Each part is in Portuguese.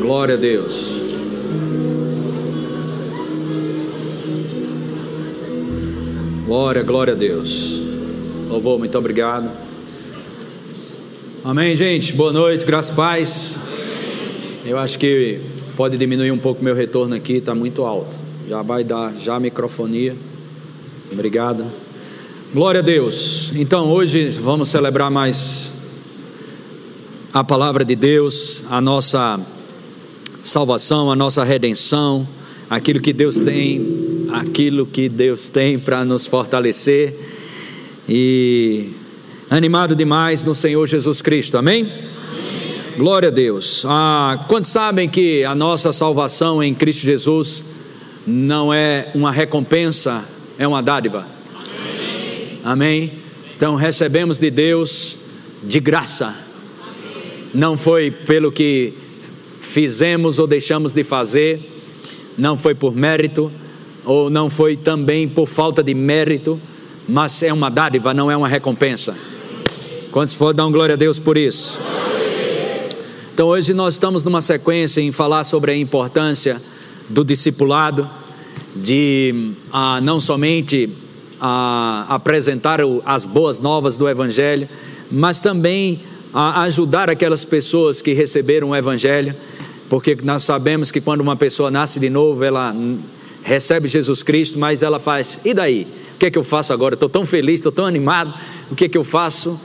Glória a Deus. Glória, glória a Deus. Louvor, muito obrigado. Amém, gente. Boa noite, graças paz. Eu acho que pode diminuir um pouco meu retorno aqui, está muito alto. Já vai dar já a microfonia. Obrigado. Glória a Deus. Então, hoje vamos celebrar mais a palavra de Deus, a nossa salvação, a nossa redenção, aquilo que Deus tem, aquilo que Deus tem para nos fortalecer e animado demais no Senhor Jesus Cristo, amém? amém. Glória a Deus. Ah, quantos sabem que a nossa salvação em Cristo Jesus não é uma recompensa, é uma dádiva? Amém. amém? Então recebemos de Deus de graça, não foi pelo que fizemos ou deixamos de fazer, não foi por mérito, ou não foi também por falta de mérito, mas é uma dádiva, não é uma recompensa. Quantos podem dar um glória a Deus por isso? Então hoje nós estamos numa sequência em falar sobre a importância do discipulado, de ah, não somente ah, apresentar as boas novas do Evangelho, mas também ah, ajudar aquelas pessoas que receberam o Evangelho porque nós sabemos que quando uma pessoa nasce de novo, ela recebe Jesus Cristo, mas ela faz, e daí? O que é que eu faço agora? Estou tão feliz, estou tão animado, o que é que eu faço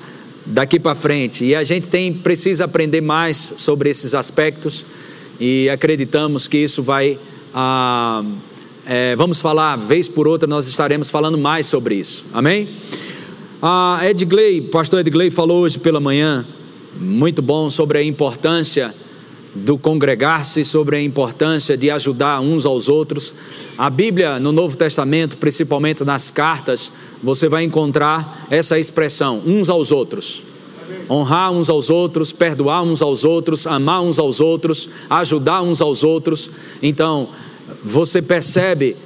daqui para frente? E a gente tem, precisa aprender mais sobre esses aspectos e acreditamos que isso vai. Ah, é, vamos falar, vez por outra, nós estaremos falando mais sobre isso, amém? Ah, Ed Gley, pastor Ed Gley falou hoje pela manhã, muito bom, sobre a importância do congregar-se, sobre a importância de ajudar uns aos outros. A Bíblia, no Novo Testamento, principalmente nas cartas, você vai encontrar essa expressão: uns aos outros. Honrar uns aos outros, perdoar uns aos outros, amar uns aos outros, ajudar uns aos outros. Então, você percebe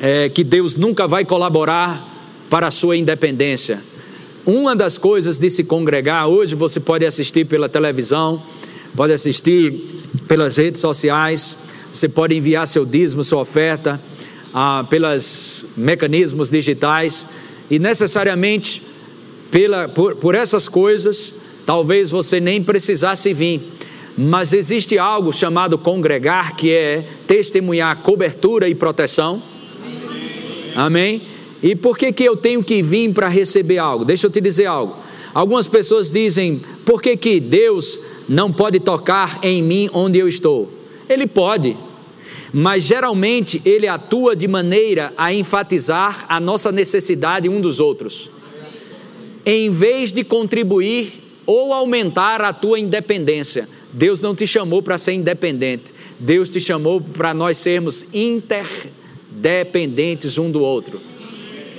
é, que Deus nunca vai colaborar para a sua independência. Uma das coisas de se congregar, hoje você pode assistir pela televisão, pode assistir pelas redes sociais, você pode enviar seu dízimo, sua oferta, ah, pelos mecanismos digitais, e necessariamente pela, por, por essas coisas, talvez você nem precisasse vir, mas existe algo chamado congregar, que é testemunhar cobertura e proteção. Amém? E por que, que eu tenho que vir para receber algo? Deixa eu te dizer algo. Algumas pessoas dizem, por que, que Deus não pode tocar em mim onde eu estou? Ele pode, mas geralmente ele atua de maneira a enfatizar a nossa necessidade um dos outros, em vez de contribuir ou aumentar a tua independência. Deus não te chamou para ser independente, Deus te chamou para nós sermos interdependentes um do outro.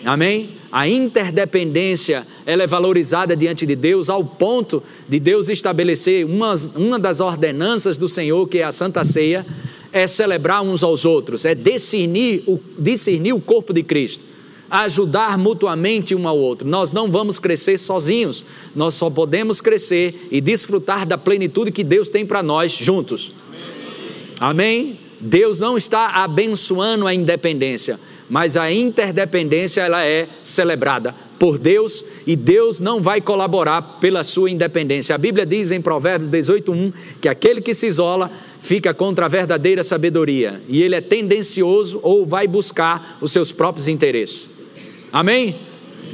Amém? A interdependência ela é valorizada diante de Deus ao ponto de Deus estabelecer uma, uma das ordenanças do Senhor, que é a Santa Ceia, é celebrar uns aos outros, é discernir o, discernir o corpo de Cristo, ajudar mutuamente um ao outro. Nós não vamos crescer sozinhos, nós só podemos crescer e desfrutar da plenitude que Deus tem para nós juntos. Amém? Deus não está abençoando a independência mas a interdependência ela é celebrada por Deus e Deus não vai colaborar pela sua independência. A Bíblia diz em Provérbios 18:1 que aquele que se isola fica contra a verdadeira sabedoria e ele é tendencioso ou vai buscar os seus próprios interesses. Amém?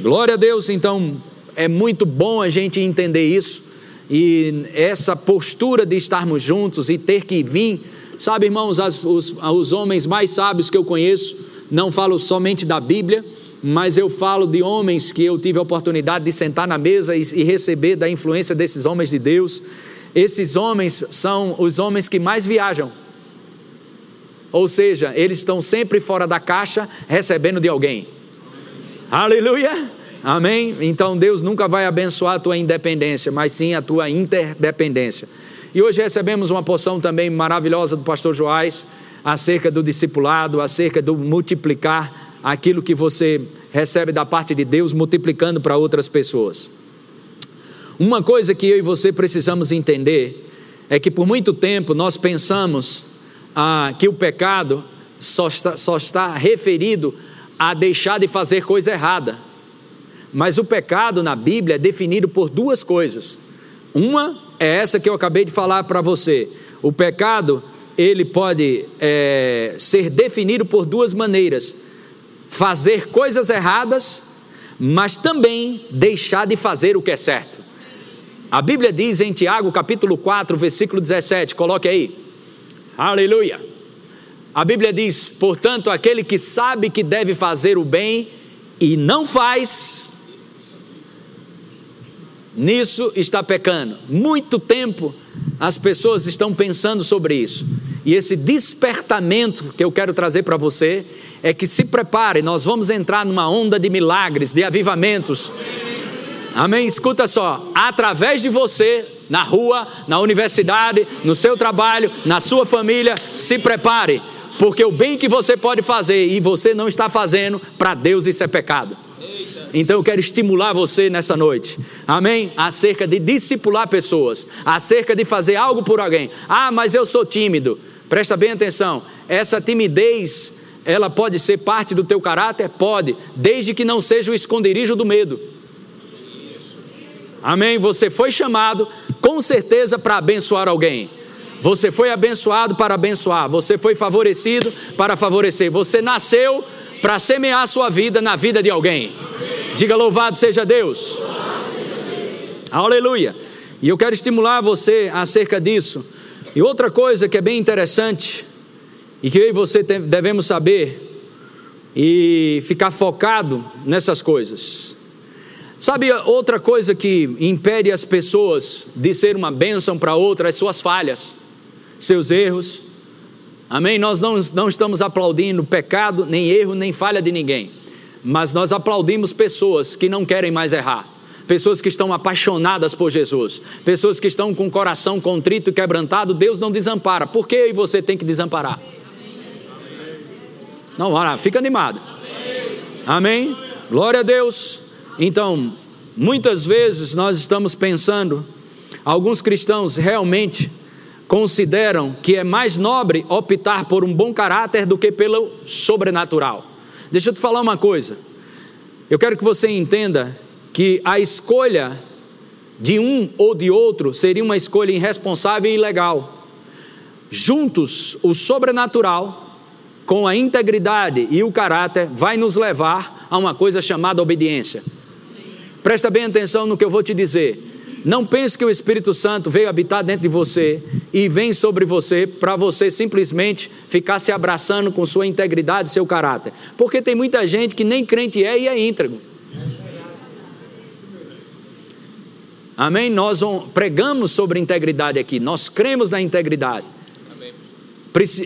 Glória a Deus, então é muito bom a gente entender isso e essa postura de estarmos juntos e ter que vir, sabe, irmãos, as, os, os homens mais sábios que eu conheço, não falo somente da Bíblia, mas eu falo de homens que eu tive a oportunidade de sentar na mesa e, receber da influência desses homens de Deus. Esses homens são os homens que mais viajam. Ou seja, eles estão sempre fora da caixa, recebendo de alguém. Aleluia! Amém? Então Deus nunca vai abençoar a tua independência, mas sim a tua interdependência. E hoje recebemos uma porção também maravilhosa do pastor Joás acerca do discipulado, acerca do multiplicar aquilo que você recebe da parte de Deus, multiplicando para outras pessoas. Uma coisa que eu e você precisamos entender é que por muito tempo nós pensamos ah, que o pecado só está, só está referido a deixar de fazer coisa errada. Mas o pecado na Bíblia é definido por duas coisas. Uma é essa que eu acabei de falar para você. O pecado ele pode é, ser definido por duas maneiras: fazer coisas erradas, mas também deixar de fazer o que é certo. A Bíblia diz em Tiago, capítulo 4, versículo 17, coloque aí. Aleluia. A Bíblia diz: portanto, aquele que sabe que deve fazer o bem e não faz, nisso está pecando. Muito tempo as pessoas estão pensando sobre isso. E esse despertamento que eu quero trazer para você é que se prepare, nós vamos entrar numa onda de milagres, de avivamentos. Amém? Escuta só, através de você, na rua, na universidade, no seu trabalho, na sua família, se prepare, porque o bem que você pode fazer e você não está fazendo, para Deus isso é pecado. Então eu quero estimular você nessa noite, amém? Acerca de discipular pessoas, acerca de fazer algo por alguém. Ah, mas eu sou tímido. Presta bem atenção, essa timidez, ela pode ser parte do teu caráter? Pode, desde que não seja o esconderijo do medo. Amém? Você foi chamado com certeza para abençoar alguém. Você foi abençoado para abençoar, você foi favorecido para favorecer. Você nasceu para semear sua vida na vida de alguém. Diga louvado seja Deus. Aleluia. E eu quero estimular você acerca disso. E outra coisa que é bem interessante e que eu e você devemos saber e ficar focado nessas coisas. Sabe outra coisa que impede as pessoas de ser uma bênção para outra, as suas falhas, seus erros. Amém? Nós não, não estamos aplaudindo pecado, nem erro, nem falha de ninguém mas nós aplaudimos pessoas que não querem mais errar, pessoas que estão apaixonadas por Jesus, pessoas que estão com o coração contrito e quebrantado. Deus não desampara, por que eu e você tem que desamparar? Não, lá, fica animado. Amém? Glória a Deus. Então, muitas vezes nós estamos pensando, alguns cristãos realmente consideram que é mais nobre optar por um bom caráter do que pelo sobrenatural. Deixa eu te falar uma coisa. Eu quero que você entenda que a escolha de um ou de outro seria uma escolha irresponsável e ilegal. Juntos, o sobrenatural com a integridade e o caráter vai nos levar a uma coisa chamada obediência. Presta bem atenção no que eu vou te dizer. Não pense que o Espírito Santo veio habitar dentro de você e vem sobre você para você simplesmente ficar se abraçando com sua integridade seu caráter. Porque tem muita gente que nem crente é e é íntegro. Amém? Nós pregamos sobre integridade aqui, nós cremos na integridade.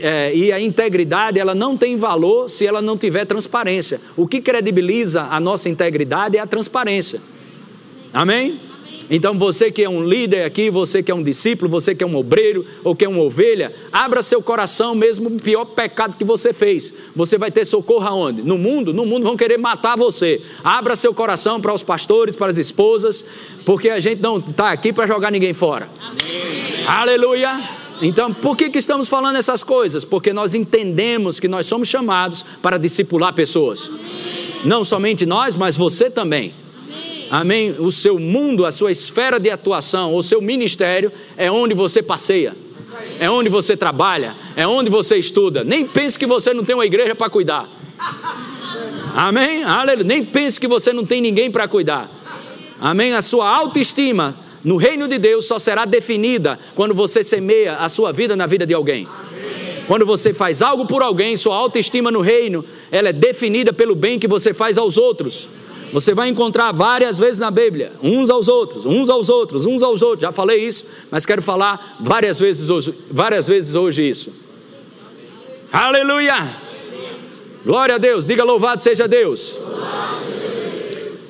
É, e a integridade ela não tem valor se ela não tiver transparência. O que credibiliza a nossa integridade é a transparência. Amém? Então você que é um líder aqui, você que é um discípulo, você que é um obreiro ou que é uma ovelha, abra seu coração mesmo no pior pecado que você fez. Você vai ter socorro aonde? No mundo? No mundo vão querer matar você. Abra seu coração para os pastores, para as esposas, porque a gente não está aqui para jogar ninguém fora. Amém. Aleluia! Então, por que, que estamos falando essas coisas? Porque nós entendemos que nós somos chamados para discipular pessoas. Não somente nós, mas você também. Amém? O seu mundo, a sua esfera de atuação, o seu ministério é onde você passeia, é onde você trabalha, é onde você estuda. Nem pense que você não tem uma igreja para cuidar. Amém? Aleluia. Nem pense que você não tem ninguém para cuidar. Amém? A sua autoestima no reino de Deus só será definida quando você semeia a sua vida na vida de alguém. Quando você faz algo por alguém, sua autoestima no reino, ela é definida pelo bem que você faz aos outros. Você vai encontrar várias vezes na Bíblia, uns aos outros, uns aos outros, uns aos outros. Já falei isso, mas quero falar várias vezes hoje, várias vezes hoje isso. Aleluia! Glória a Deus, diga louvado seja Deus.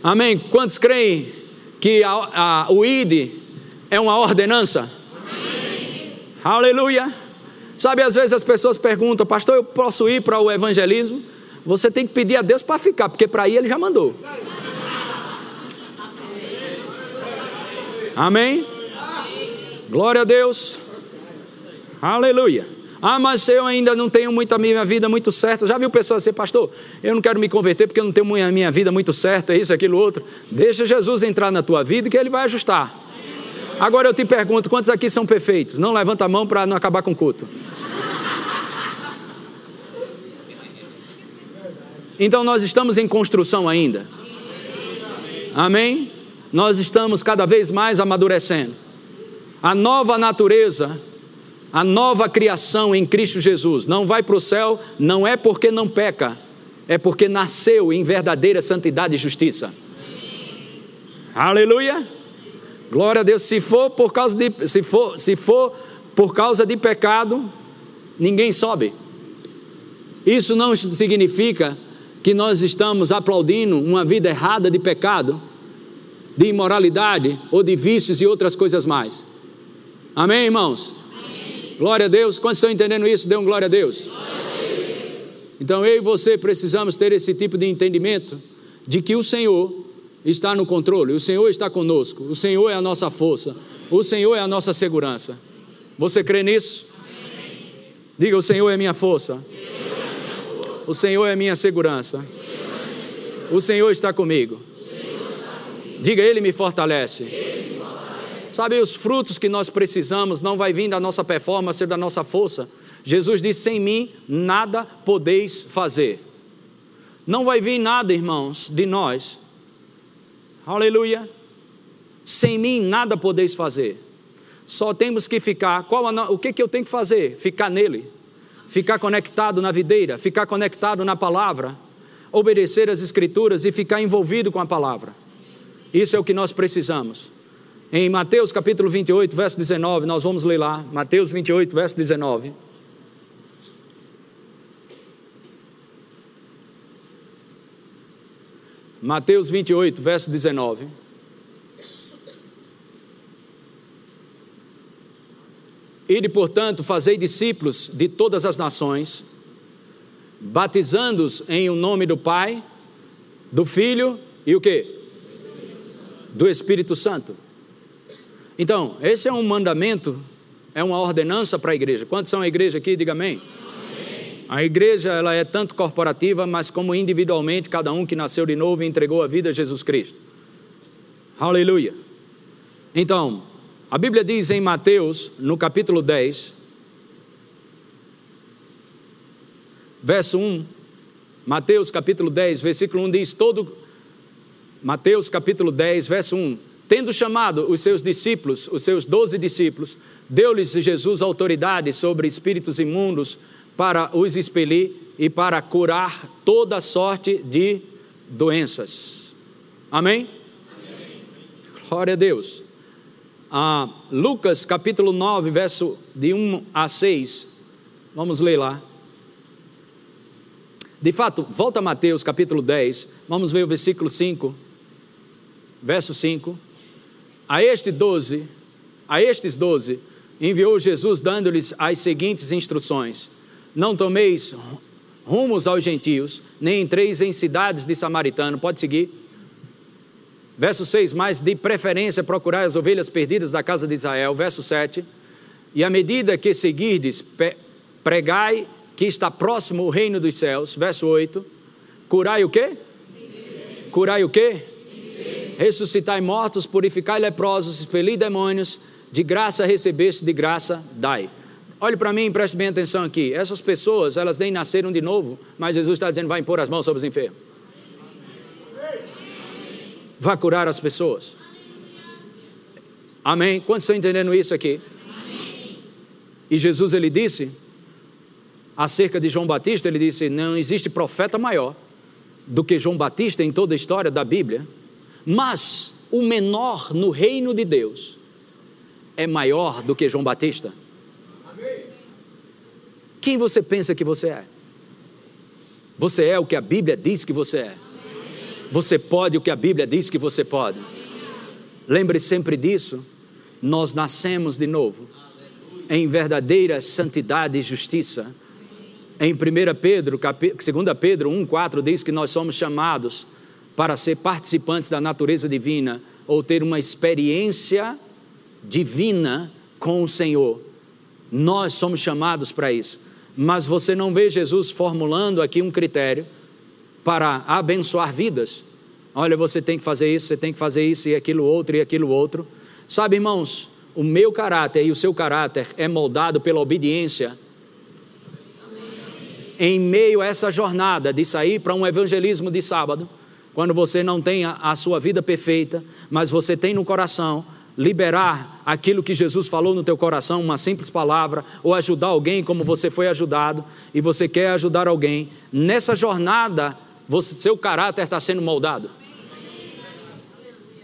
Amém. Quantos creem que a, a, o ID é uma ordenança? Amém. Aleluia. Sabe, às vezes as pessoas perguntam, pastor, eu posso ir para o evangelismo? Você tem que pedir a Deus para ficar, porque para ir ele já mandou. Amém? Glória a Deus. Aleluia. Ah, mas eu ainda não tenho muita minha vida muito certa. Já viu pessoas assim, pastor? Eu não quero me converter porque eu não tenho a minha vida muito certa, isso, aquilo, outro. Deixa Jesus entrar na tua vida que ele vai ajustar. Agora eu te pergunto: quantos aqui são perfeitos? Não levanta a mão para não acabar com o culto. Então nós estamos em construção ainda. Amém? Nós estamos cada vez mais amadurecendo. A nova natureza a nova criação em Cristo Jesus não vai para o céu, não é porque não peca, é porque nasceu em verdadeira santidade e justiça. Aleluia! Glória a Deus. Se for por causa de, se for, se for por causa de pecado, ninguém sobe. Isso não significa que nós estamos aplaudindo uma vida errada de pecado, de imoralidade ou de vícios e outras coisas mais. Amém, irmãos? Glória a Deus. Quantos estão entendendo isso? Dê um glória a Deus. Glória a Deus. Então eu e você precisamos ter esse tipo de entendimento de que o Senhor está no controle, o Senhor está conosco, o Senhor é a nossa força, o Senhor é a nossa segurança. Você crê nisso? Amém. Diga: O Senhor é minha força, o Senhor é minha segurança, o Senhor está comigo. Diga: Ele me fortalece. Sabe, os frutos que nós precisamos não vai vir da nossa performance, da nossa força. Jesus disse: sem mim nada podeis fazer. Não vai vir nada, irmãos, de nós. Aleluia. Sem mim nada podeis fazer. Só temos que ficar. Qual a, o que, que eu tenho que fazer? Ficar nele. Ficar conectado na videira, ficar conectado na palavra, obedecer as escrituras e ficar envolvido com a palavra. Isso é o que nós precisamos. Em Mateus capítulo 28, verso 19, nós vamos ler lá. Mateus 28, verso 19. Mateus 28, verso 19. Ide, portanto, fazei discípulos de todas as nações, batizando-os em o nome do Pai, do Filho e o que? Do Espírito Santo então, esse é um mandamento, é uma ordenança para a igreja. Quantos são a igreja aqui? Diga amém. amém. A igreja ela é tanto corporativa, mas como individualmente, cada um que nasceu de novo e entregou a vida a Jesus Cristo. Aleluia. Então, a Bíblia diz em Mateus, no capítulo 10, verso 1, Mateus capítulo 10, versículo 1 diz: todo. Mateus capítulo 10, verso 1 Tendo chamado os seus discípulos, os seus doze discípulos, deu-lhes Jesus autoridade sobre espíritos imundos para os expelir e para curar toda sorte de doenças. Amém? Amém. Glória a Deus. Ah, Lucas capítulo 9, verso de 1 a 6. Vamos ler lá. De fato, volta a Mateus capítulo 10, vamos ver o versículo 5. Verso 5. A este doze, a estes doze, enviou Jesus dando-lhes as seguintes instruções: Não tomeis rumos aos gentios, nem entreis em cidades de samaritano. Pode seguir. Verso 6, mas de preferência procurai as ovelhas perdidas da casa de Israel. Verso 7, e à medida que seguirdes, pregai que está próximo o reino dos céus. Verso 8, curai o quê? Curai o quê? Ressuscitai mortos, purificai leprosos, expeli demônios, de graça recebeste, de graça dai. Olhe para mim preste bem atenção aqui. Essas pessoas, elas nem nasceram de novo, mas Jesus está dizendo: vai impor as mãos sobre os enfermos. Vai curar as pessoas. Amém? Quantos estão entendendo isso aqui? E Jesus ele disse acerca de João Batista, ele disse: não existe profeta maior do que João Batista em toda a história da Bíblia. Mas o menor no reino de Deus é maior do que João Batista? Quem você pensa que você é? Você é o que a Bíblia diz que você é. Você pode o que a Bíblia diz que você pode. Lembre sempre disso. Nós nascemos de novo em verdadeira santidade e justiça. Em 1 Pedro, 2 Pedro 1,4 diz que nós somos chamados para ser participantes da natureza divina ou ter uma experiência divina com o Senhor. Nós somos chamados para isso. Mas você não vê Jesus formulando aqui um critério para abençoar vidas. Olha, você tem que fazer isso, você tem que fazer isso e aquilo outro e aquilo outro. Sabe, irmãos, o meu caráter e o seu caráter é moldado pela obediência. Em meio a essa jornada de sair para um evangelismo de sábado, quando você não tem a, a sua vida perfeita, mas você tem no coração liberar aquilo que Jesus falou no teu coração, uma simples palavra, ou ajudar alguém como você foi ajudado, e você quer ajudar alguém, nessa jornada, você, seu caráter está sendo moldado.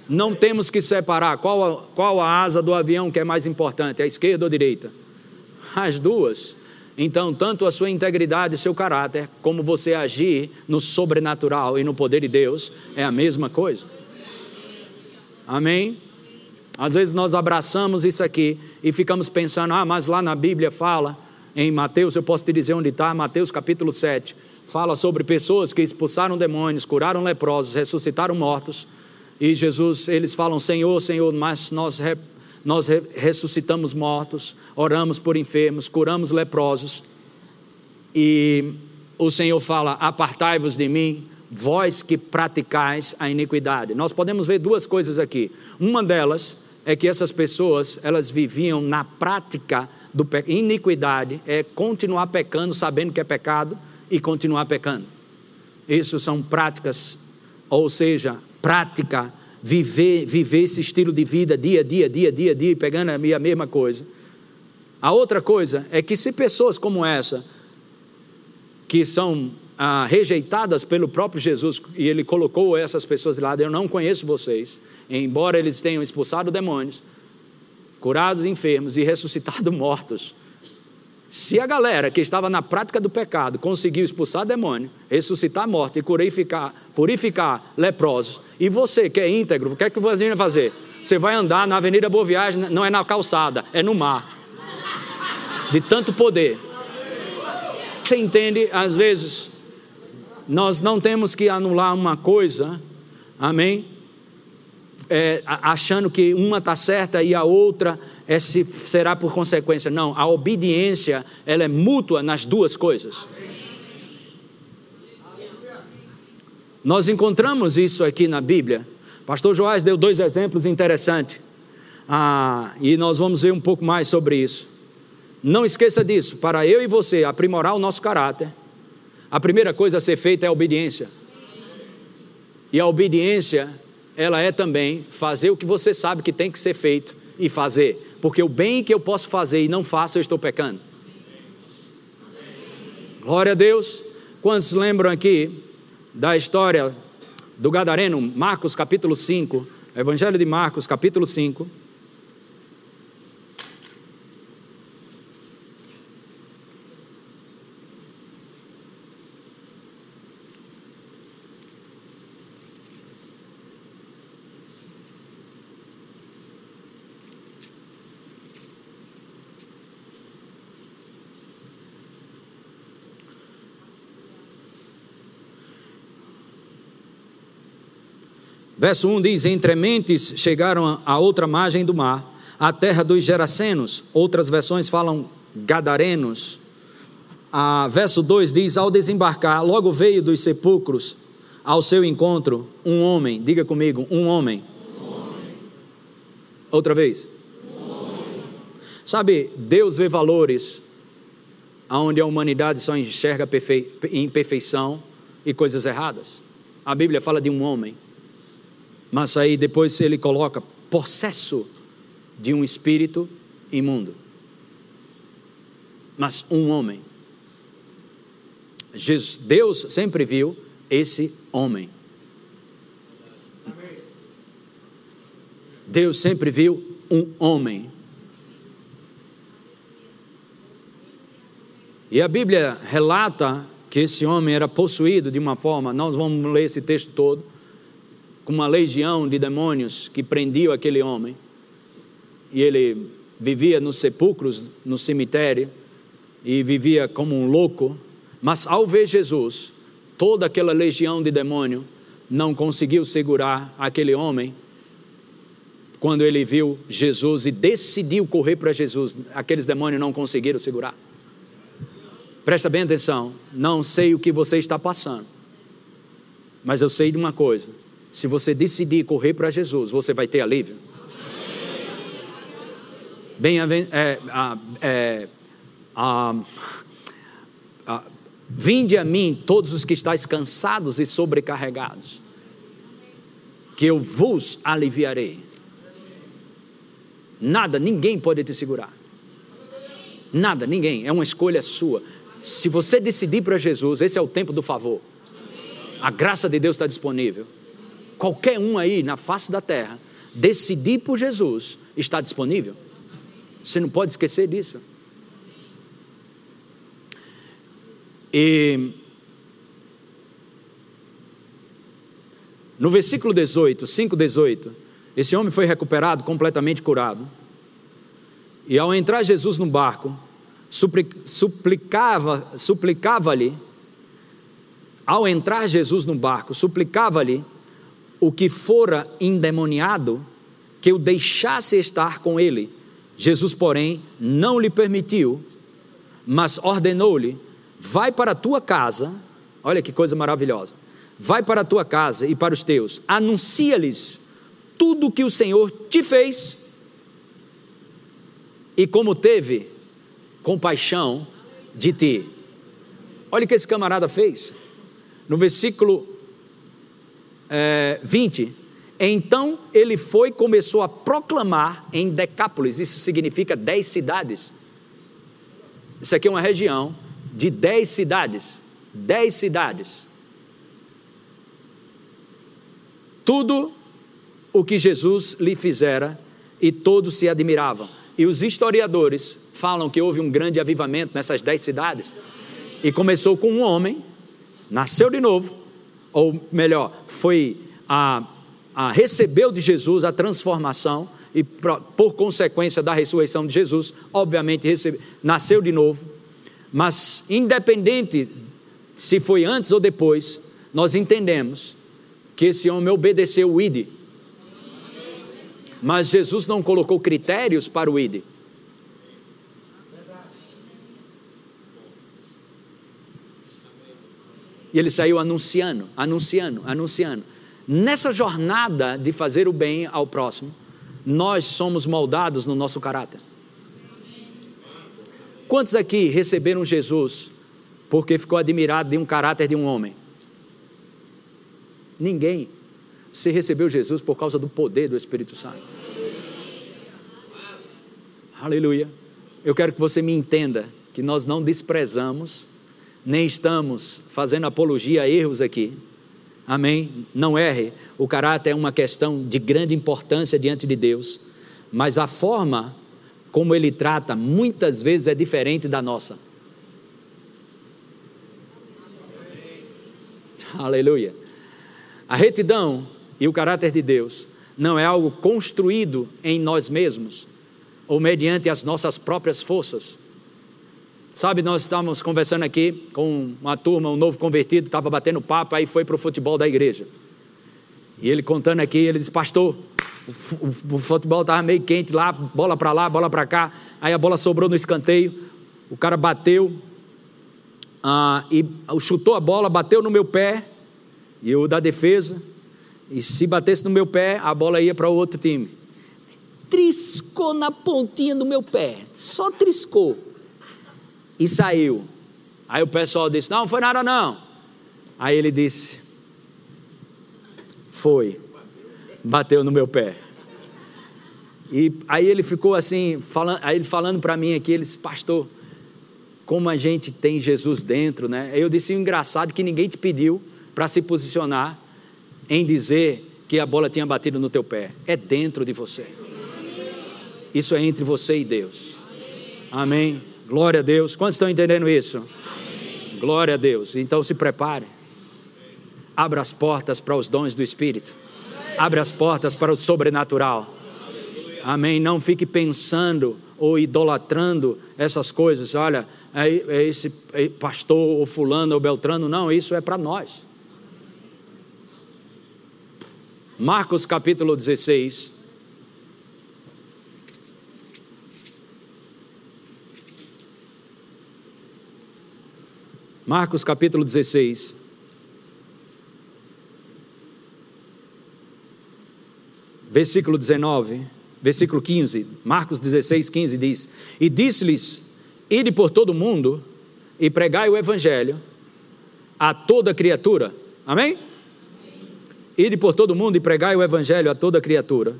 Não temos que separar qual qual a asa do avião que é mais importante, a esquerda ou a direita? As duas. Então, tanto a sua integridade, seu caráter, como você agir no sobrenatural e no poder de Deus, é a mesma coisa. Amém? Às vezes nós abraçamos isso aqui e ficamos pensando, ah, mas lá na Bíblia fala, em Mateus, eu posso te dizer onde está, Mateus capítulo 7, fala sobre pessoas que expulsaram demônios, curaram leprosos, ressuscitaram mortos, e Jesus, eles falam, Senhor, Senhor, mas nós, nós ressuscitamos mortos, oramos por enfermos, curamos leprosos, e o Senhor fala, apartai-vos de mim, vós que praticais a iniquidade. Nós podemos ver duas coisas aqui. Uma delas é que essas pessoas, elas viviam na prática do pe... iniquidade, é continuar pecando sabendo que é pecado e continuar pecando. Isso são práticas, ou seja, prática, viver, viver esse estilo de vida dia a dia, dia a dia, dia, pegando a mesma coisa. A outra coisa é que se pessoas como essa, que são ah, rejeitadas pelo próprio Jesus, e ele colocou essas pessoas de lado, eu não conheço vocês, embora eles tenham expulsado demônios, curado enfermos e ressuscitado mortos. Se a galera que estava na prática do pecado conseguiu expulsar demônio, ressuscitar morto e purificar, purificar leprosos, e você que é íntegro, o que é que você vai fazer? Você vai andar na Avenida Boa Viagem, não é na calçada, é no mar. De tanto poder. Você entende, às vezes, nós não temos que anular uma coisa, amém? É, achando que uma está certa e a outra é se, será por consequência. Não, a obediência ela é mútua nas duas coisas. Nós encontramos isso aqui na Bíblia. Pastor Joás deu dois exemplos interessantes. Ah, e nós vamos ver um pouco mais sobre isso. Não esqueça disso, para eu e você aprimorar o nosso caráter, a primeira coisa a ser feita é a obediência. E a obediência, ela é também fazer o que você sabe que tem que ser feito e fazer. Porque o bem que eu posso fazer e não faço, eu estou pecando. Glória a Deus. Quantos lembram aqui da história do Gadareno, Marcos capítulo 5, Evangelho de Marcos capítulo 5. Verso 1 diz: Entre mentes chegaram a outra margem do mar, a terra dos Gerasenos. Outras versões falam Gadarenos. Verso 2 diz: Ao desembarcar, logo veio dos sepulcros ao seu encontro um homem. Diga comigo: um homem. Outra vez. Sabe, Deus vê valores onde a humanidade só enxerga imperfeição e coisas erradas. A Bíblia fala de um homem. Mas aí depois ele coloca possesso de um espírito imundo. Mas um homem. Jesus, Deus sempre viu esse homem. Deus sempre viu um homem. E a Bíblia relata que esse homem era possuído de uma forma, nós vamos ler esse texto todo, com uma legião de demônios que prendiam aquele homem. E ele vivia nos sepulcros, no cemitério, e vivia como um louco. Mas ao ver Jesus, toda aquela legião de demônio não conseguiu segurar aquele homem, quando ele viu Jesus e decidiu correr para Jesus, aqueles demônios não conseguiram segurar. Presta bem atenção, não sei o que você está passando, mas eu sei de uma coisa: se você decidir correr para Jesus, você vai ter alívio. Bem, é, é, é, vinde a mim todos os que estáis cansados e sobrecarregados, que eu vos aliviarei. Nada, ninguém pode te segurar. Nada, ninguém. É uma escolha sua. Se você decidir para Jesus, esse é o tempo do favor. A graça de Deus está disponível. Qualquer um aí na face da terra, decidir por Jesus, está disponível. Você não pode esquecer disso. E no versículo 18, 5, 18, esse homem foi recuperado, completamente curado. E ao entrar Jesus no barco, suplicava, suplicava-lhe, ao entrar Jesus no barco, suplicava-lhe o que fora endemoniado que o deixasse estar com ele. Jesus, porém, não lhe permitiu, mas ordenou-lhe: vai para a tua casa, olha que coisa maravilhosa, vai para a tua casa e para os teus, anuncia-lhes tudo o que o Senhor te fez e como teve compaixão de ti. Olha o que esse camarada fez. No versículo é, 20, então ele foi e começou a proclamar em Decápolis, isso significa dez cidades. Isso aqui é uma região de dez cidades. Dez cidades. Tudo o que Jesus lhe fizera e todos se admiravam. E os historiadores falam que houve um grande avivamento nessas dez cidades. E começou com um homem, nasceu de novo, ou melhor, foi a, a recebeu de Jesus a transformação e por consequência da ressurreição de Jesus, obviamente recebe, nasceu de novo. Mas independente se foi antes ou depois, nós entendemos que esse homem obedeceu o ID, mas Jesus não colocou critérios para o ID. E ele saiu anunciando, anunciando, anunciando. Nessa jornada de fazer o bem ao próximo, nós somos moldados no nosso caráter. Quantos aqui receberam Jesus porque ficou admirado de um caráter de um homem? Ninguém. Você recebeu Jesus por causa do poder do Espírito Santo. Aleluia. Eu quero que você me entenda que nós não desprezamos, nem estamos fazendo apologia a erros aqui. Amém? Não erre. O caráter é uma questão de grande importância diante de Deus, mas a forma como ele trata muitas vezes é diferente da nossa. Aleluia. A retidão e o caráter de Deus não é algo construído em nós mesmos ou mediante as nossas próprias forças. Sabe, nós estávamos conversando aqui com uma turma, um novo convertido, estava batendo papo, aí foi para o futebol da igreja. E ele contando aqui, ele disse, pastor, o, futebol estava meio quente lá, bola para lá, bola para cá, aí a bola sobrou no escanteio, o cara bateu, ah, e chutou a bola, bateu no meu pé, e o da defesa, e se batesse no meu pé, a bola ia para o outro time. Triscou na pontinha do meu pé, só triscou. E saiu. Aí o pessoal disse: Não, não foi nada não. Aí ele disse: Foi. Bateu no meu pé. E aí ele ficou assim, falando, aí ele falando para mim aqui, ele disse, pastor, como a gente tem Jesus dentro, né? Eu disse, engraçado é que ninguém te pediu para se posicionar em dizer que a bola tinha batido no teu pé. É dentro de você. Isso é entre você e Deus. Amém. Glória a Deus. Quantos estão entendendo isso? Glória a Deus. Então se prepare. Abra as portas para os dons do Espírito. Abra as portas para o sobrenatural. Amém. Não fique pensando ou idolatrando essas coisas. Olha, é, é esse é pastor ou fulano ou beltrano. Não, isso é para nós. Marcos capítulo 16. Marcos capítulo 16. Versículo 19, versículo 15, Marcos 16, 15 diz: E disse-lhes: Ide por todo o mundo e pregai o evangelho a toda criatura. Amém? Ide por todo o mundo e pregai o evangelho a toda criatura.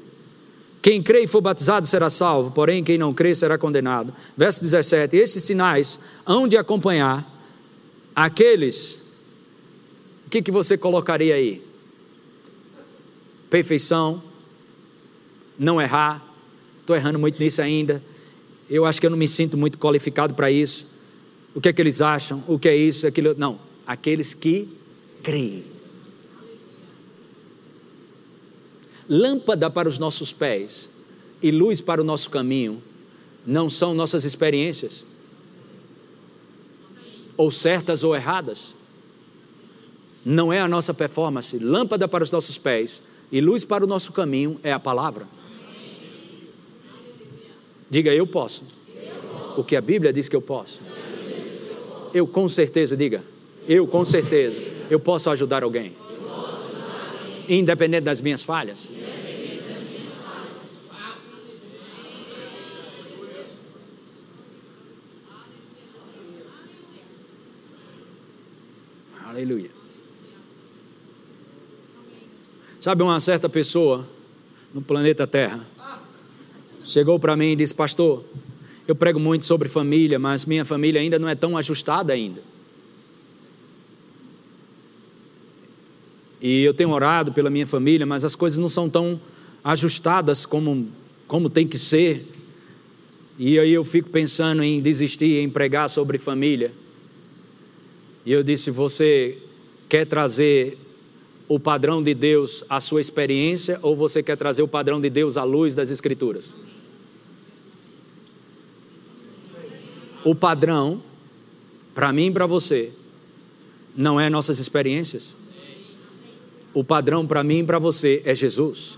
Quem crê e for batizado será salvo, porém quem não crê será condenado. Verso 17: Estes sinais hão de acompanhar aqueles. O que, que você colocaria aí? Perfeição, não errar. Estou errando muito nisso ainda. Eu acho que eu não me sinto muito qualificado para isso. O que é que eles acham? O que é isso? Aquilo? Não. Aqueles que creem. Lâmpada para os nossos pés e luz para o nosso caminho não são nossas experiências, ou certas ou erradas. Não é a nossa performance. Lâmpada para os nossos pés e luz para o nosso caminho é a palavra. Diga, eu posso. O que a Bíblia diz que eu posso. Eu com certeza, diga, eu com certeza, eu posso ajudar alguém. Independente das minhas falhas. Aleluia. Sabe uma certa pessoa no planeta Terra chegou para mim e disse: Pastor, eu prego muito sobre família, mas minha família ainda não é tão ajustada ainda. E eu tenho orado pela minha família, mas as coisas não são tão ajustadas como, como tem que ser. E aí eu fico pensando em desistir, em pregar sobre família. E eu disse: Você quer trazer o padrão de Deus à sua experiência ou você quer trazer o padrão de Deus à luz das Escrituras? O padrão, para mim e para você, não é nossas experiências. O padrão para mim e para você é Jesus.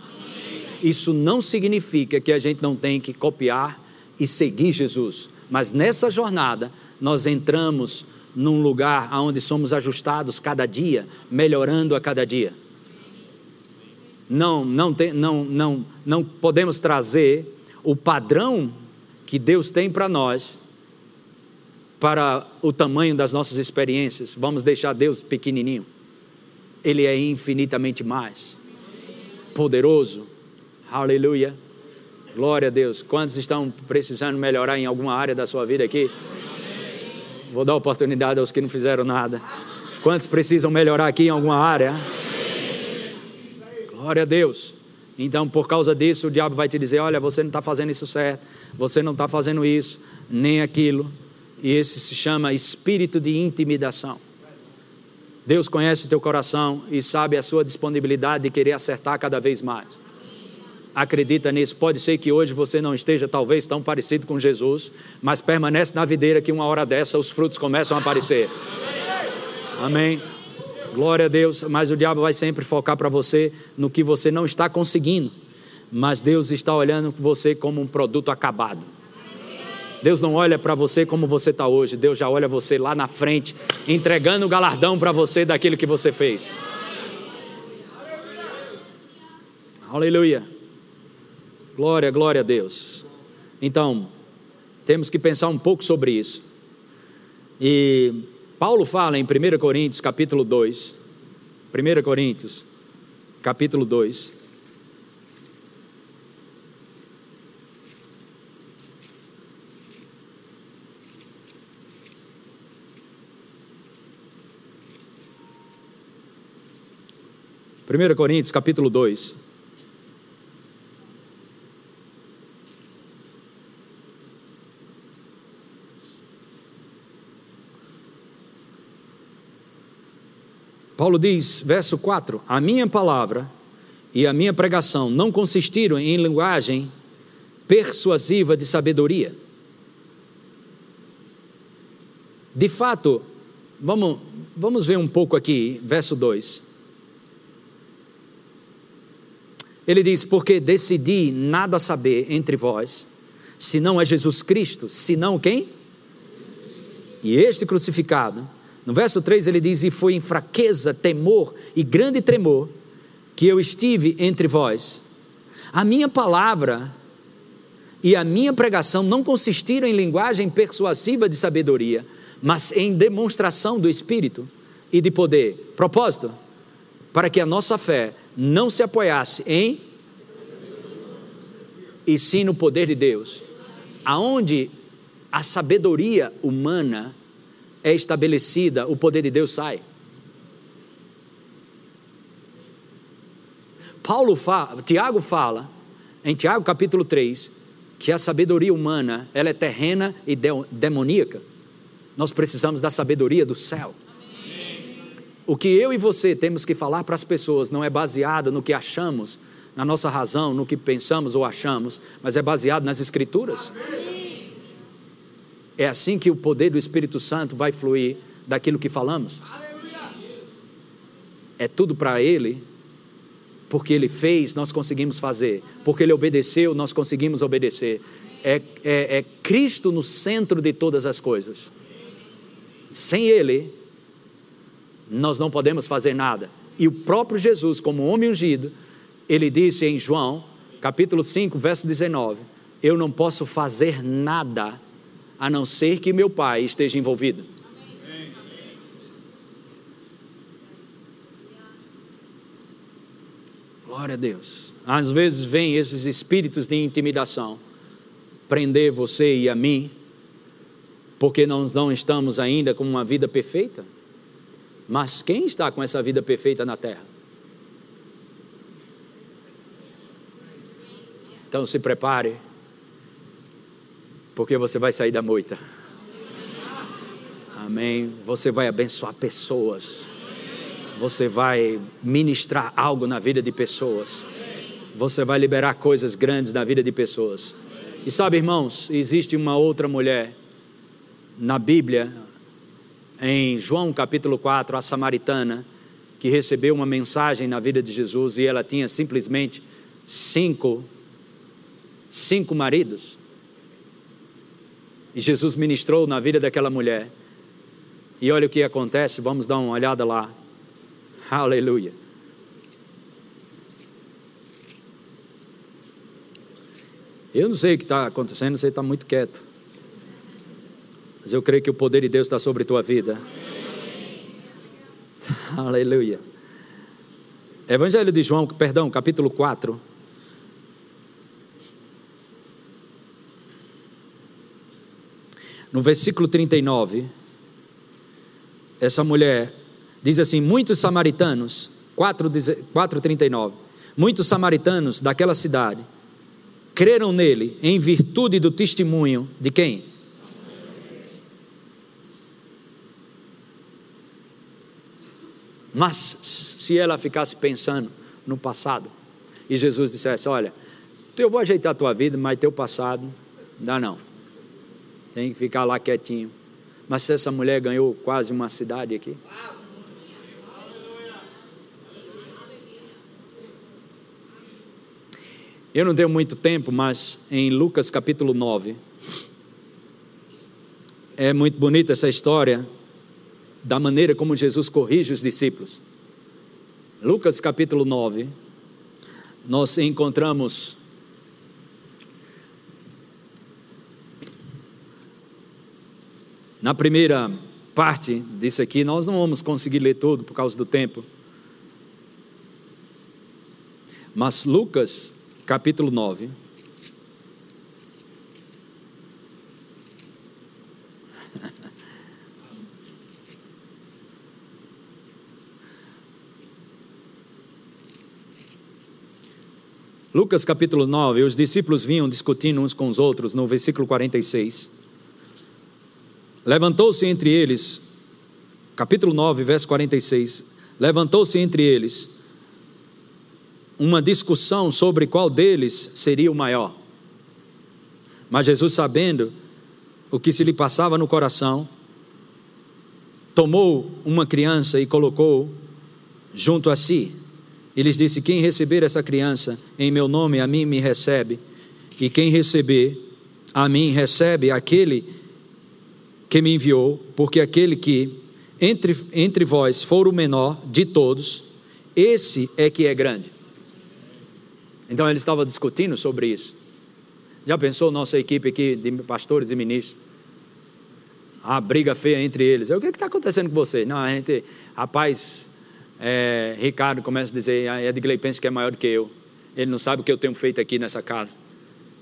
Isso não significa que a gente não tem que copiar e seguir Jesus, mas nessa jornada nós entramos num lugar onde somos ajustados cada dia, melhorando a cada dia. Não, não, tem, não, não, não podemos trazer o padrão que Deus tem para nós para o tamanho das nossas experiências. Vamos deixar Deus pequenininho. Ele é infinitamente mais poderoso. Aleluia. Glória a Deus. Quantos estão precisando melhorar em alguma área da sua vida aqui? Vou dar oportunidade aos que não fizeram nada. Quantos precisam melhorar aqui em alguma área? Glória a Deus. Então, por causa disso, o diabo vai te dizer: olha, você não está fazendo isso certo, você não está fazendo isso, nem aquilo. E esse se chama espírito de intimidação. Deus conhece teu coração e sabe a sua disponibilidade de querer acertar cada vez mais acredita nisso. Pode ser que hoje você não esteja, talvez, tão parecido com Jesus, mas permanece na videira que uma hora dessa os frutos começam a aparecer. Amém. Glória a Deus. Mas o diabo vai sempre focar para você no que você não está conseguindo. Mas Deus está olhando você como um produto acabado. Deus não olha para você como você está hoje, Deus já olha você lá na frente, entregando o galardão para você daquilo que você fez. Aleluia. Glória, glória a Deus. Então, temos que pensar um pouco sobre isso. E Paulo fala em 1 Coríntios, capítulo 2. 1 Coríntios, capítulo 2. Primeiro Coríntios, capítulo 2. Paulo diz, verso 4: A minha palavra e a minha pregação não consistiram em linguagem persuasiva de sabedoria. De fato, vamos, vamos ver um pouco aqui, verso 2. Ele diz: Porque decidi nada saber entre vós, senão é Jesus Cristo, senão quem? E este crucificado No verso 3 ele diz: E foi em fraqueza, temor e grande tremor que eu estive entre vós. A minha palavra e a minha pregação não consistiram em linguagem persuasiva de sabedoria, mas em demonstração do Espírito e de poder. Propósito: para que a nossa fé não se apoiasse em e sim no poder de Deus. Aonde a sabedoria humana é estabelecida, o poder de Deus sai. Paulo fala, Tiago fala, em Tiago capítulo 3, que a sabedoria humana, ela é terrena e demoníaca. Nós precisamos da sabedoria do céu. O que eu e você temos que falar para as pessoas não é baseado no que achamos, na nossa razão, no que pensamos ou achamos, mas é baseado nas Escrituras. É assim que o poder do Espírito Santo vai fluir daquilo que falamos. É tudo para Ele, porque Ele fez, nós conseguimos fazer, porque Ele obedeceu, nós conseguimos obedecer. É, é, é Cristo no centro de todas as coisas. Sem Ele, nós não podemos fazer nada. E o próprio Jesus, como homem ungido, ele disse em João, capítulo 5, verso 19: Eu não posso fazer nada a não ser que meu Pai esteja envolvido. Glória a Deus. Às vezes vêm esses espíritos de intimidação prender você e a mim, porque nós não estamos ainda com uma vida perfeita. Mas quem está com essa vida perfeita na terra? Então se prepare porque você vai sair da moita. Amém. Você vai abençoar pessoas. Você vai ministrar algo na vida de pessoas. Você vai liberar coisas grandes na vida de pessoas. E sabe, irmãos, existe uma outra mulher na Bíblia, em João capítulo 4, a samaritana, que recebeu uma mensagem na vida de Jesus e ela tinha simplesmente cinco, cinco maridos. E Jesus ministrou na vida daquela mulher. E olha o que acontece, vamos dar uma olhada lá. Aleluia. Eu não sei o que está acontecendo, você está muito quieto. Mas eu creio que o poder de Deus está sobre a tua vida. Aleluia. Evangelho de João, perdão, capítulo 4. No versículo 39, essa mulher diz assim: Muitos samaritanos, 4,39, muitos samaritanos daquela cidade creram nele em virtude do testemunho de quem? Mas se ela ficasse pensando no passado e Jesus dissesse: Olha, eu vou ajeitar a tua vida, mas teu passado, dá não tem que ficar lá quietinho. Mas se essa mulher ganhou quase uma cidade aqui. Eu não tenho muito tempo, mas em Lucas capítulo 9, é muito bonita essa história da maneira como Jesus corrige os discípulos. Lucas capítulo 9, nós encontramos Na primeira parte disso aqui, nós não vamos conseguir ler tudo por causa do tempo. Mas Lucas, capítulo 9. Lucas capítulo 9, os discípulos vinham discutindo uns com os outros no versículo 46. Levantou-se entre eles, capítulo 9, verso 46. Levantou-se entre eles uma discussão sobre qual deles seria o maior. Mas Jesus, sabendo o que se lhe passava no coração, tomou uma criança e colocou junto a si. E lhes disse: Quem receber essa criança em meu nome, a mim me recebe, e quem receber a mim recebe aquele que me enviou, porque aquele que entre, entre vós for o menor de todos, esse é que é grande. Então ele estava discutindo sobre isso. Já pensou nossa equipe aqui de pastores e ministros? A briga feia entre eles. O que está acontecendo com você? Não, a gente, rapaz, é, Ricardo começa a dizer, a Edgley pensa que é maior do que eu. Ele não sabe o que eu tenho feito aqui nessa casa.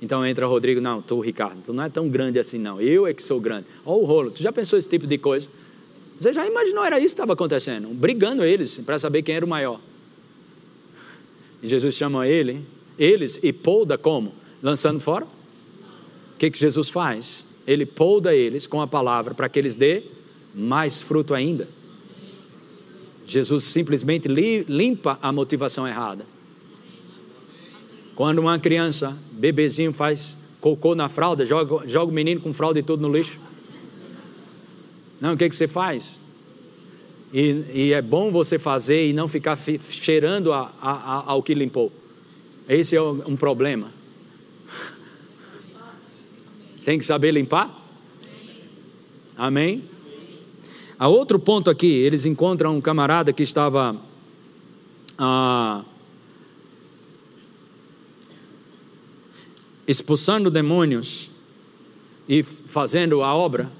Então entra Rodrigo, não, tu Ricardo, tu não é tão grande assim não, eu é que sou grande. Olha o rolo, tu já pensou esse tipo de coisa? Você já imaginou, era isso que estava acontecendo, brigando eles para saber quem era o maior. E Jesus chama ele, eles e polda como? Lançando fora? O que, que Jesus faz? Ele polda eles com a palavra para que eles dê mais fruto ainda. Jesus simplesmente limpa a motivação errada. Quando uma criança, bebezinho, faz cocô na fralda, joga, joga o menino com fralda e tudo no lixo. Não, o que, que você faz? E, e é bom você fazer e não ficar cheirando a, a, a, ao que limpou. Esse é um problema. Tem que saber limpar? Amém? A outro ponto aqui, eles encontram um camarada que estava ah, expulsando demônios e fazendo a obra.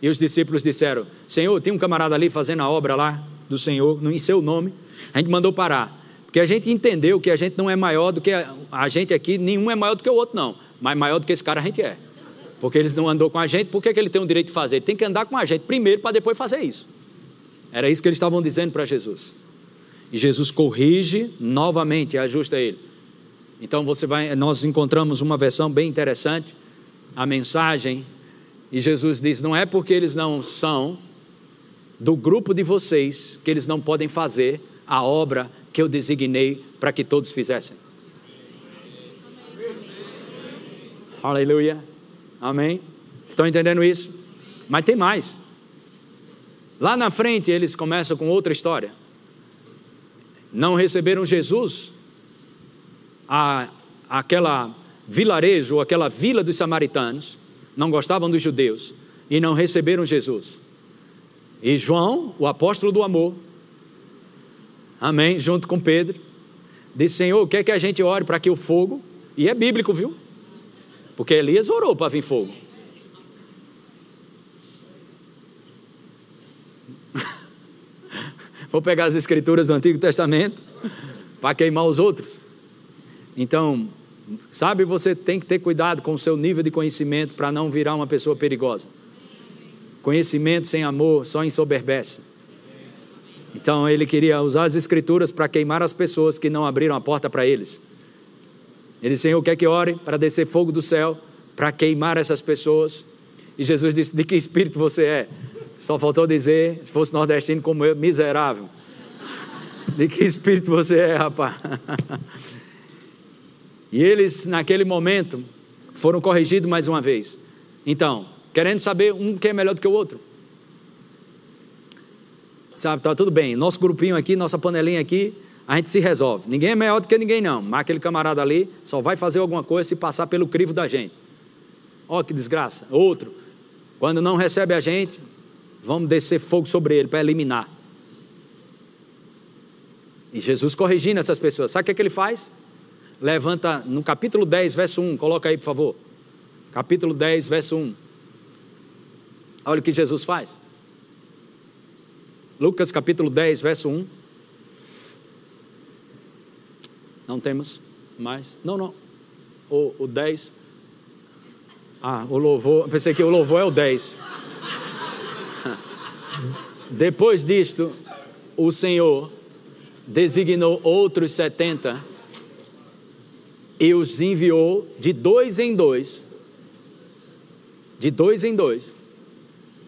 E os discípulos disseram: Senhor, tem um camarada ali fazendo a obra lá do Senhor, em seu nome. A gente mandou parar. Porque a gente entendeu que a gente não é maior do que a, a gente aqui, nenhum é maior do que o outro, não. Mas maior do que esse cara a gente é. Porque eles não andou com a gente, por que, que ele tem o direito de fazer? Ele tem que andar com a gente primeiro para depois fazer isso. Era isso que eles estavam dizendo para Jesus. E Jesus corrige novamente e ajusta ele. Então você vai, nós encontramos uma versão bem interessante, a mensagem, e Jesus diz: não é porque eles não são do grupo de vocês que eles não podem fazer a obra que eu designei para que todos fizessem. Aleluia. Amém. Estão entendendo isso? Mas tem mais. Lá na frente eles começam com outra história. Não receberam Jesus a, aquela vilarejo, aquela vila dos samaritanos, não gostavam dos judeus e não receberam Jesus. E João, o apóstolo do amor, amém, junto com Pedro, disse: Senhor, quer que a gente ore para que o fogo, e é bíblico, viu? Porque Elias orou para vir fogo. Vou pegar as escrituras do Antigo Testamento para queimar os outros. Então, sabe, você tem que ter cuidado com o seu nível de conhecimento para não virar uma pessoa perigosa. Conhecimento sem amor só ensoberbece. Então ele queria usar as escrituras para queimar as pessoas que não abriram a porta para eles. Ele Senhor, quer que ore para descer fogo do céu, para queimar essas pessoas? E Jesus disse: De que espírito você é? Só faltou dizer, se fosse nordestino como eu, miserável. De que espírito você é, rapaz? E eles, naquele momento, foram corrigidos mais uma vez. Então, querendo saber um que é melhor do que o outro. Sabe, tá tudo bem. Nosso grupinho aqui, nossa panelinha aqui, a gente se resolve. Ninguém é melhor do que ninguém, não. Mas aquele camarada ali só vai fazer alguma coisa se passar pelo crivo da gente. Ó, que desgraça. Outro, quando não recebe a gente, vamos descer fogo sobre ele para eliminar. E Jesus corrigindo essas pessoas. Sabe o que, é que ele faz? Levanta no capítulo 10, verso 1, coloca aí, por favor. Capítulo 10, verso 1. Olha o que Jesus faz. Lucas capítulo 10, verso 1. Não temos mais? Não, não. O, o 10. Ah, o louvor. Pensei que o louvor é o 10. Depois disto, o Senhor designou outros 70 e os enviou de dois em dois, de dois em dois,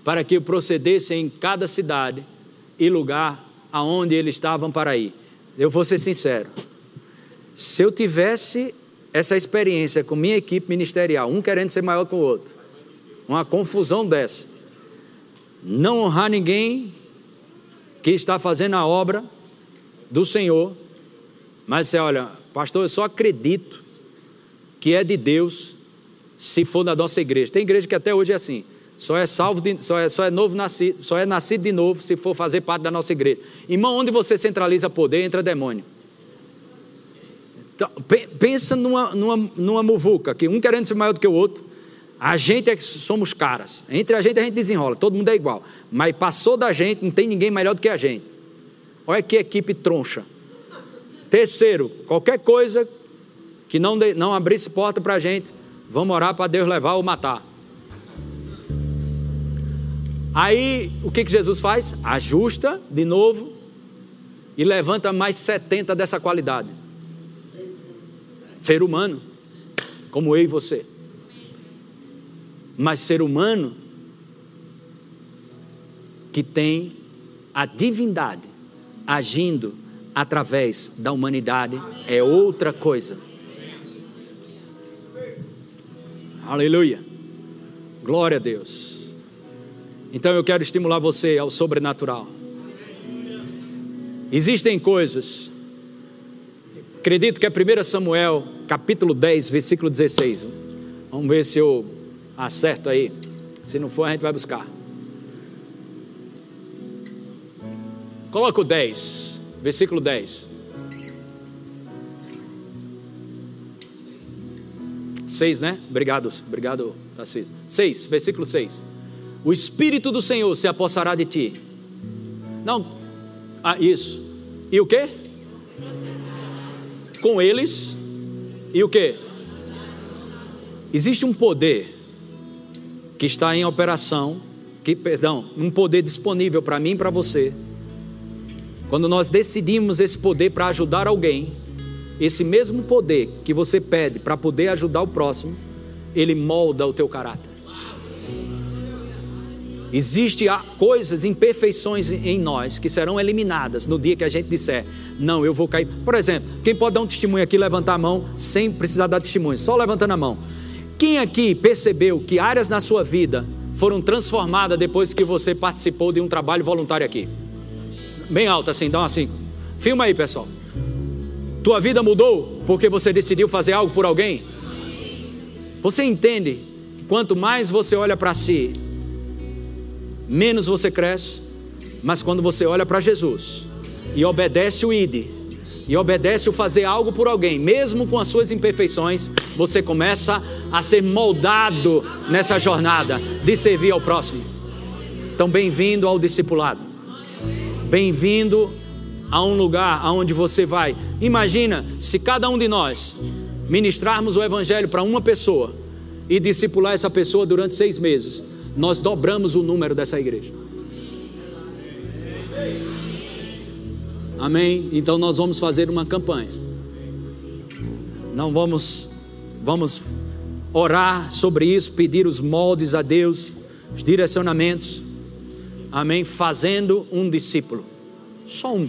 para que procedessem em cada cidade e lugar aonde eles estavam para ir. Eu vou ser sincero, se eu tivesse essa experiência com minha equipe ministerial, um querendo ser maior que o outro, uma confusão dessa, não honrar ninguém que está fazendo a obra do Senhor, mas você olha, Pastor, eu só acredito que é de Deus se for na nossa igreja. Tem igreja que até hoje é assim. Só é salvo, de, só, é, só é novo nascido, só é nascido de novo se for fazer parte da nossa igreja. Irmão, onde você centraliza poder, entra demônio. Então, pensa numa, numa, numa muvuca, que um querendo ser maior do que o outro. A gente é que somos caras. Entre a gente a gente desenrola, todo mundo é igual. Mas passou da gente, não tem ninguém melhor do que a gente. Olha que equipe troncha. Terceiro, qualquer coisa que não, de, não abrisse porta para a gente, vamos orar para Deus levar ou matar. Aí, o que, que Jesus faz? Ajusta de novo e levanta mais 70 dessa qualidade. Ser humano, como eu e você. Mas ser humano que tem a divindade agindo através da humanidade é outra coisa. Aleluia. Glória a Deus. Então eu quero estimular você ao sobrenatural. Existem coisas Acredito que é 1 Samuel, capítulo 10, versículo 16. Vamos ver se eu acerto aí. Se não for, a gente vai buscar. Coloca o 10, versículo 10. 6, né? Obrigado, obrigado, Tarcísio. 6, versículo 6. O Espírito do Senhor se apossará de ti. Não, ah, isso. E o que? com eles e o que? Existe um poder que está em operação, que, perdão, um poder disponível para mim e para você. Quando nós decidimos esse poder para ajudar alguém, esse mesmo poder que você pede para poder ajudar o próximo, ele molda o teu caráter. Existem coisas, imperfeições em nós que serão eliminadas no dia que a gente disser: Não, eu vou cair. Por exemplo, quem pode dar um testemunho aqui, levantar a mão, sem precisar dar testemunho, só levantando a mão. Quem aqui percebeu que áreas na sua vida foram transformadas depois que você participou de um trabalho voluntário aqui? Bem alto assim, dá assim. Filma aí, pessoal. Tua vida mudou porque você decidiu fazer algo por alguém? Você entende que quanto mais você olha para si, menos você cresce, mas quando você olha para Jesus e obedece o ID, e obedece o fazer algo por alguém, mesmo com as suas imperfeições, você começa a ser moldado nessa jornada de servir ao próximo. Então, bem-vindo ao discipulado. Bem-vindo a um lugar aonde você vai. Imagina se cada um de nós ministrarmos o evangelho para uma pessoa e discipular essa pessoa durante seis meses nós dobramos o número dessa igreja. Amém? Então nós vamos fazer uma campanha. Não vamos vamos orar sobre isso, pedir os moldes a Deus, os direcionamentos. Amém? Fazendo um discípulo. Só um.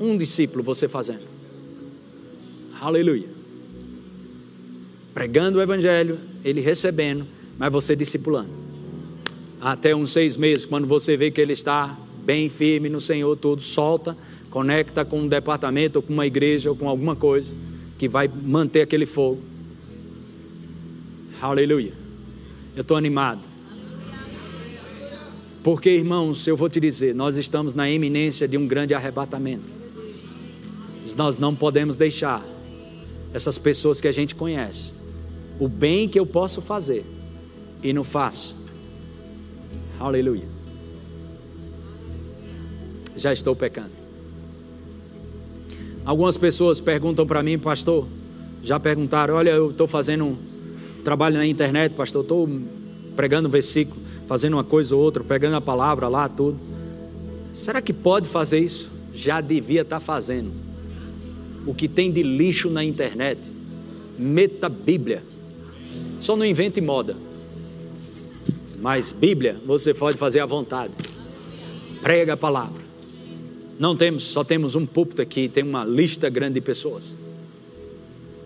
Um discípulo você fazendo. Aleluia. Pregando o evangelho, ele recebendo mas você discipulando. Até uns seis meses, quando você vê que ele está bem firme no Senhor, tudo, solta, conecta com um departamento, ou com uma igreja, ou com alguma coisa que vai manter aquele fogo. Aleluia. Eu estou animado. Porque, irmãos, eu vou te dizer, nós estamos na iminência de um grande arrebatamento. Nós não podemos deixar essas pessoas que a gente conhece, o bem que eu posso fazer, e não faço. Aleluia. Já estou pecando. Algumas pessoas perguntam para mim, pastor, já perguntaram: olha, eu estou fazendo um trabalho na internet, pastor, estou pregando versículo, fazendo uma coisa ou outra, pegando a palavra lá, tudo. Será que pode fazer isso? Já devia estar tá fazendo. O que tem de lixo na internet, meta Bíblia. Só não invente moda. Mas Bíblia você pode fazer à vontade. Prega a palavra. Não temos, só temos um púlpito aqui, tem uma lista grande de pessoas.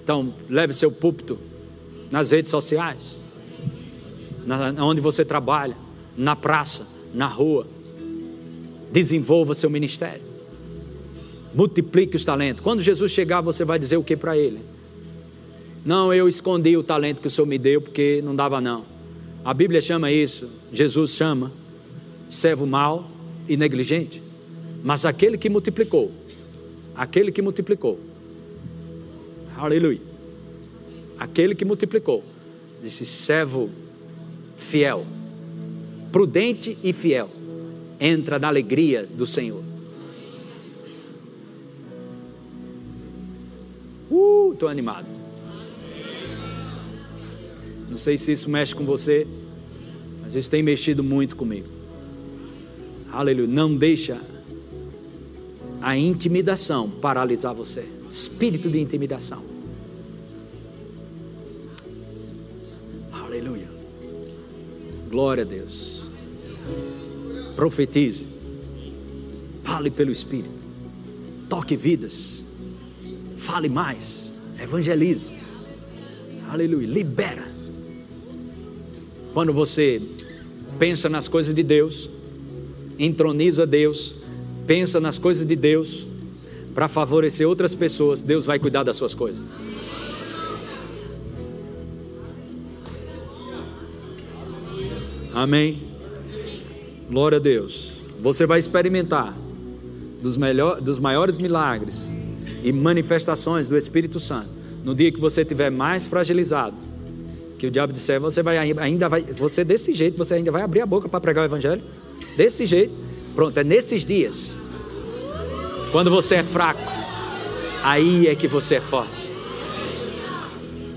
Então, leve seu púlpito nas redes sociais, na, onde você trabalha, na praça, na rua. Desenvolva seu ministério. Multiplique os talentos. Quando Jesus chegar, você vai dizer o que para ele? Não, eu escondi o talento que o Senhor me deu porque não dava não. A Bíblia chama isso, Jesus chama, servo mau e negligente. Mas aquele que multiplicou, aquele que multiplicou, aleluia, aquele que multiplicou, disse servo fiel, prudente e fiel, entra na alegria do Senhor. Uh, estou animado. Não sei se isso mexe com você, mas isso tem mexido muito comigo. Aleluia. Não deixa a intimidação paralisar você. Espírito de intimidação. Glória a Deus. Profetize. Fale pelo Espírito. Toque vidas. Fale mais. Evangelize. Aleluia. Libera. Quando você pensa nas coisas de Deus, entroniza Deus, pensa nas coisas de Deus, para favorecer outras pessoas, Deus vai cuidar das suas coisas. Amém. Glória a Deus. Você vai experimentar dos, melhor, dos maiores milagres e manifestações do Espírito Santo no dia que você estiver mais fragilizado. Que o diabo disser, você vai ainda vai, você desse jeito, você ainda vai abrir a boca para pregar o evangelho? Desse jeito. Pronto, é nesses dias. Quando você é fraco, aí é que você é forte.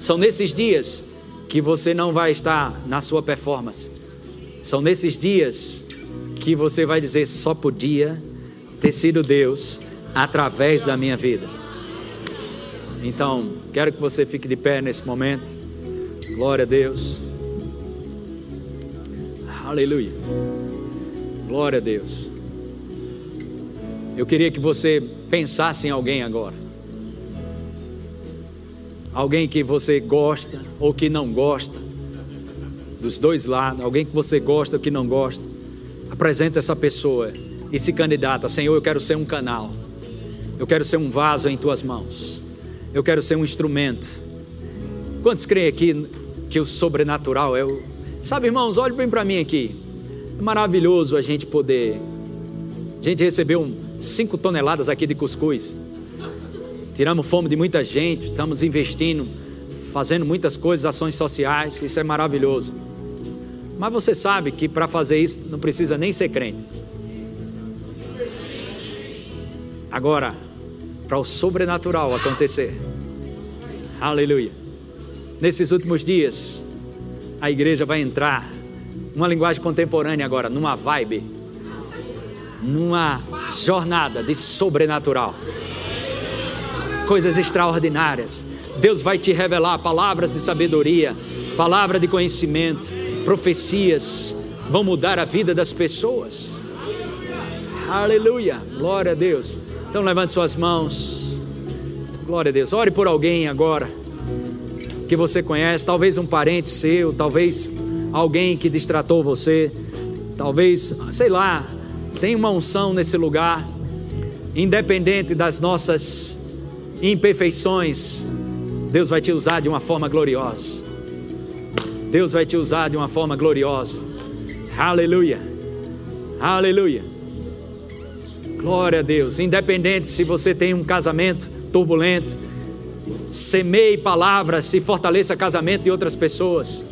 São nesses dias que você não vai estar na sua performance, são nesses dias que você vai dizer: só podia ter sido Deus através da minha vida. Então, quero que você fique de pé nesse momento. Glória a Deus. Aleluia. Glória a Deus. Eu queria que você pensasse em alguém agora. Alguém que você gosta ou que não gosta dos dois lados, alguém que você gosta ou que não gosta, apresenta essa pessoa e se candidata: Senhor, eu quero ser um canal, eu quero ser um vaso em tuas mãos, eu quero ser um instrumento. Quantos creem aqui que o sobrenatural é o. Sabe, irmãos, olhe bem para mim aqui. É maravilhoso a gente poder. A gente recebeu cinco toneladas aqui de cuscuz. Tiramos fome de muita gente, estamos investindo, fazendo muitas coisas, ações sociais, isso é maravilhoso. Mas você sabe que para fazer isso não precisa nem ser crente. Agora, para o sobrenatural acontecer, aleluia. Nesses últimos dias, a igreja vai entrar, uma linguagem contemporânea agora, numa vibe, numa jornada de sobrenatural. Coisas extraordinárias. Deus vai te revelar palavras de sabedoria, palavra de conhecimento profecias vão mudar a vida das pessoas. Aleluia, glória a Deus. Então levante suas mãos. Glória a Deus. Ore por alguém agora que você conhece, talvez um parente seu, talvez alguém que distratou você, talvez, sei lá, tem uma unção nesse lugar, independente das nossas imperfeições, Deus vai te usar de uma forma gloriosa. Deus vai te usar de uma forma gloriosa. Aleluia. Aleluia. Glória a Deus. Independente se você tem um casamento turbulento, semeie palavras e fortaleça casamento de outras pessoas.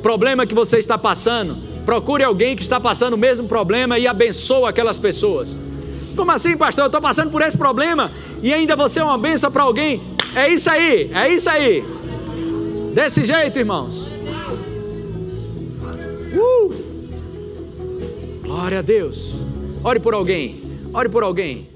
Problema que você está passando, procure alguém que está passando o mesmo problema e abençoe aquelas pessoas. Como assim, pastor? Eu estou passando por esse problema e ainda você é uma benção para alguém. É isso aí, é isso aí. Desse jeito, irmãos. Glória a Deus. Ore por alguém. Ore por alguém.